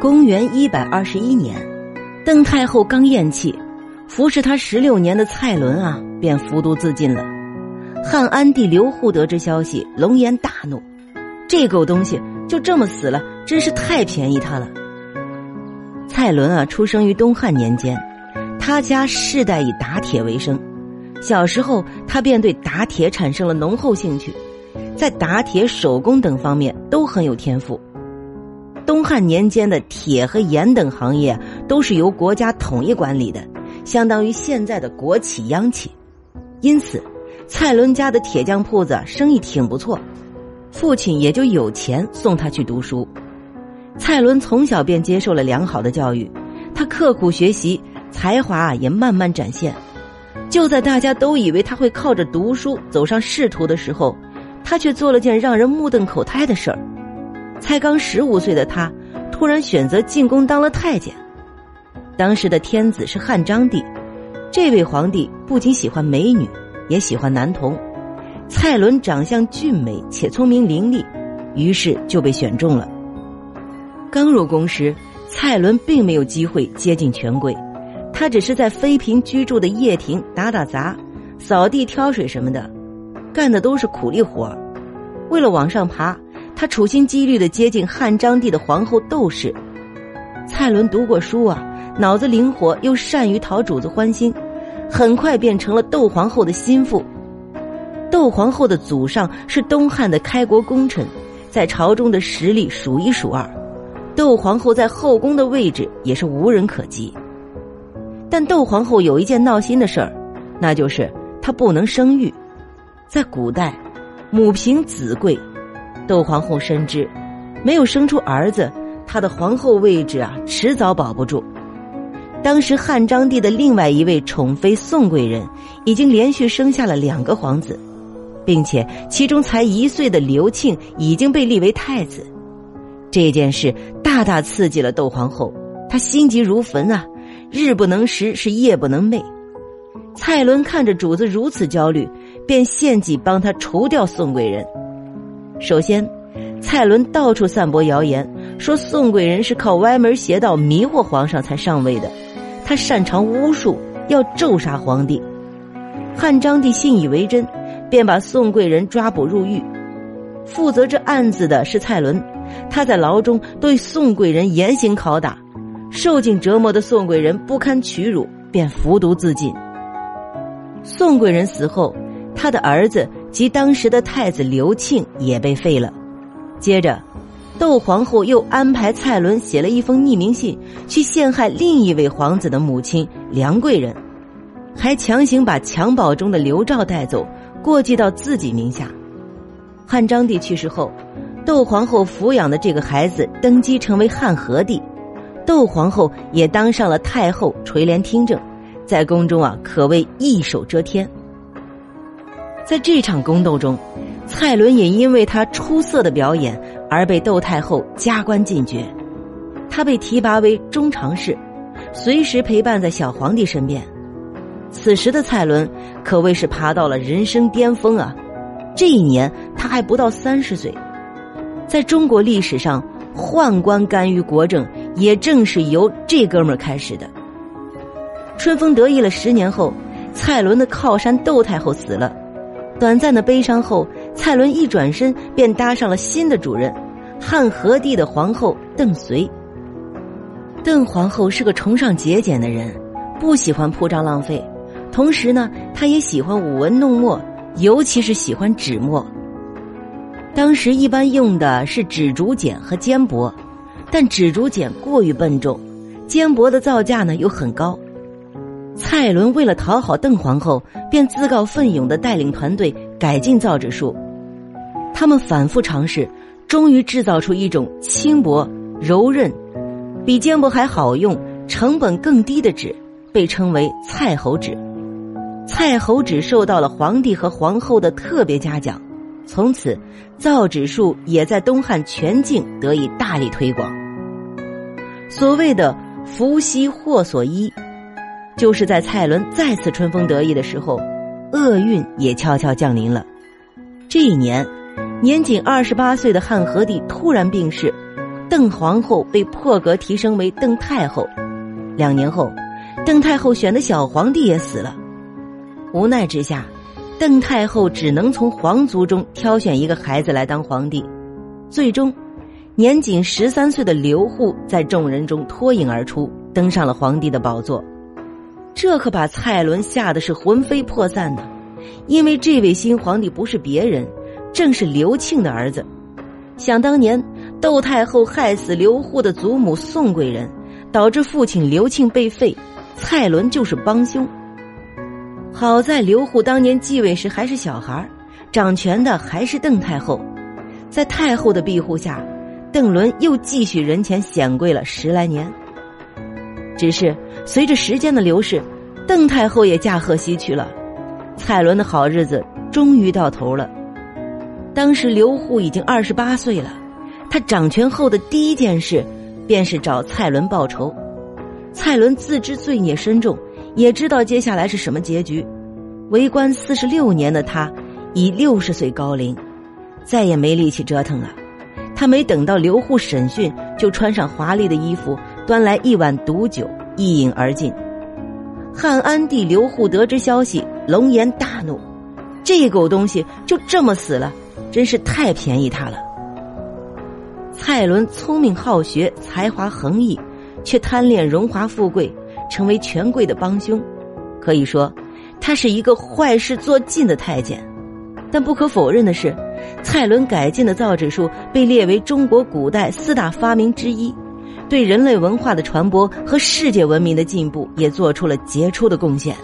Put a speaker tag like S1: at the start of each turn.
S1: 公元一百二十一年，邓太后刚咽气，服侍她十六年的蔡伦啊，便服毒自尽了。汉安帝刘祜得知消息，龙颜大怒，这狗东西就这么死了，真是太便宜他了。蔡伦啊，出生于东汉年间，他家世代以打铁为生，小时候他便对打铁产生了浓厚兴趣，在打铁、手工等方面都很有天赋。东汉年间的铁和盐等行业都是由国家统一管理的，相当于现在的国企央企。因此，蔡伦家的铁匠铺子生意挺不错，父亲也就有钱送他去读书。蔡伦从小便接受了良好的教育，他刻苦学习，才华也慢慢展现。就在大家都以为他会靠着读书走上仕途的时候，他却做了件让人目瞪口呆的事儿。才刚十五岁的他，突然选择进宫当了太监。当时的天子是汉章帝，这位皇帝不仅喜欢美女，也喜欢男童。蔡伦长相俊美且聪明伶俐，于是就被选中了。刚入宫时，蔡伦并没有机会接近权贵，他只是在妃嫔居住的掖庭打打杂、扫地、挑水什么的，干的都是苦力活为了往上爬。他处心积虑的接近汉章帝的皇后窦氏，蔡伦读过书啊，脑子灵活又善于讨主子欢心，很快变成了窦皇后的心腹。窦皇后的祖上是东汉的开国功臣，在朝中的实力数一数二，窦皇后在后宫的位置也是无人可及。但窦皇后有一件闹心的事儿，那就是她不能生育，在古代，母凭子贵。窦皇后深知，没有生出儿子，她的皇后位置啊，迟早保不住。当时汉章帝的另外一位宠妃宋贵人，已经连续生下了两个皇子，并且其中才一岁的刘庆已经被立为太子。这件事大大刺激了窦皇后，她心急如焚啊，日不能食，是夜不能寐。蔡伦看着主子如此焦虑，便献计帮他除掉宋贵人。首先，蔡伦到处散播谣言，说宋贵人是靠歪门邪道迷惑皇上才上位的，他擅长巫术，要咒杀皇帝。汉章帝信以为真，便把宋贵人抓捕入狱。负责这案子的是蔡伦，他在牢中对宋贵人严刑拷打，受尽折磨的宋贵人不堪屈辱，便服毒自尽。宋贵人死后，他的儿子。及当时的太子刘庆也被废了。接着，窦皇后又安排蔡伦写了一封匿名信，去陷害另一位皇子的母亲梁贵人，还强行把襁褓中的刘兆带走，过继到自己名下。汉章帝去世后，窦皇后抚养的这个孩子登基成为汉和帝，窦皇后也当上了太后垂帘听政，在宫中啊可谓一手遮天。在这场宫斗中，蔡伦也因为他出色的表演而被窦太后加官进爵，他被提拔为中常侍，随时陪伴在小皇帝身边。此时的蔡伦可谓是爬到了人生巅峰啊！这一年他还不到三十岁，在中国历史上，宦官干预国政也正是由这哥们儿开始的。春风得意了十年后，蔡伦的靠山窦太后死了。短暂的悲伤后，蔡伦一转身便搭上了新的主人，汉和帝的皇后邓绥。邓皇后是个崇尚节俭的人，不喜欢铺张浪费，同时呢，她也喜欢舞文弄墨，尤其是喜欢纸墨。当时一般用的是纸竹简和缣帛，但纸竹简过于笨重，缣帛的造价呢又很高。蔡伦为了讨好邓皇后，便自告奋勇的带领团队改进造纸术。他们反复尝试，终于制造出一种轻薄、柔韧、比缣帛还好用、成本更低的纸，被称为蔡侯纸。蔡侯纸受到了皇帝和皇后的特别嘉奖，从此造纸术也在东汉全境得以大力推广。所谓的“福兮祸所依”。就是在蔡伦再次春风得意的时候，厄运也悄悄降临了。这一年，年仅二十八岁的汉和帝突然病逝，邓皇后被破格提升为邓太后。两年后，邓太后选的小皇帝也死了。无奈之下，邓太后只能从皇族中挑选一个孩子来当皇帝。最终，年仅十三岁的刘祜在众人中脱颖而出，登上了皇帝的宝座。这可把蔡伦吓得是魂飞魄散呢，因为这位新皇帝不是别人，正是刘庆的儿子。想当年，窦太后害死刘祜的祖母宋贵人，导致父亲刘庆被废，蔡伦就是帮凶。好在刘祜当年继位时还是小孩掌权的还是邓太后。在太后的庇护下，邓伦又继续人前显贵了十来年。只是随着时间的流逝，邓太后也驾鹤西去了，蔡伦的好日子终于到头了。当时刘祜已经二十八岁了，他掌权后的第一件事，便是找蔡伦报仇。蔡伦自知罪孽深重，也知道接下来是什么结局。为官四十六年的他，已六十岁高龄。再也没力气折腾了，他没等到刘祜审讯，就穿上华丽的衣服，端来一碗毒酒，一饮而尽。汉安帝刘祜得知消息，龙颜大怒，这狗东西就这么死了，真是太便宜他了。蔡伦聪明好学，才华横溢，却贪恋荣华富贵，成为权贵的帮凶，可以说，他是一个坏事做尽的太监。但不可否认的是。蔡伦改进的造纸术被列为中国古代四大发明之一，对人类文化的传播和世界文明的进步也做出了杰出的贡献。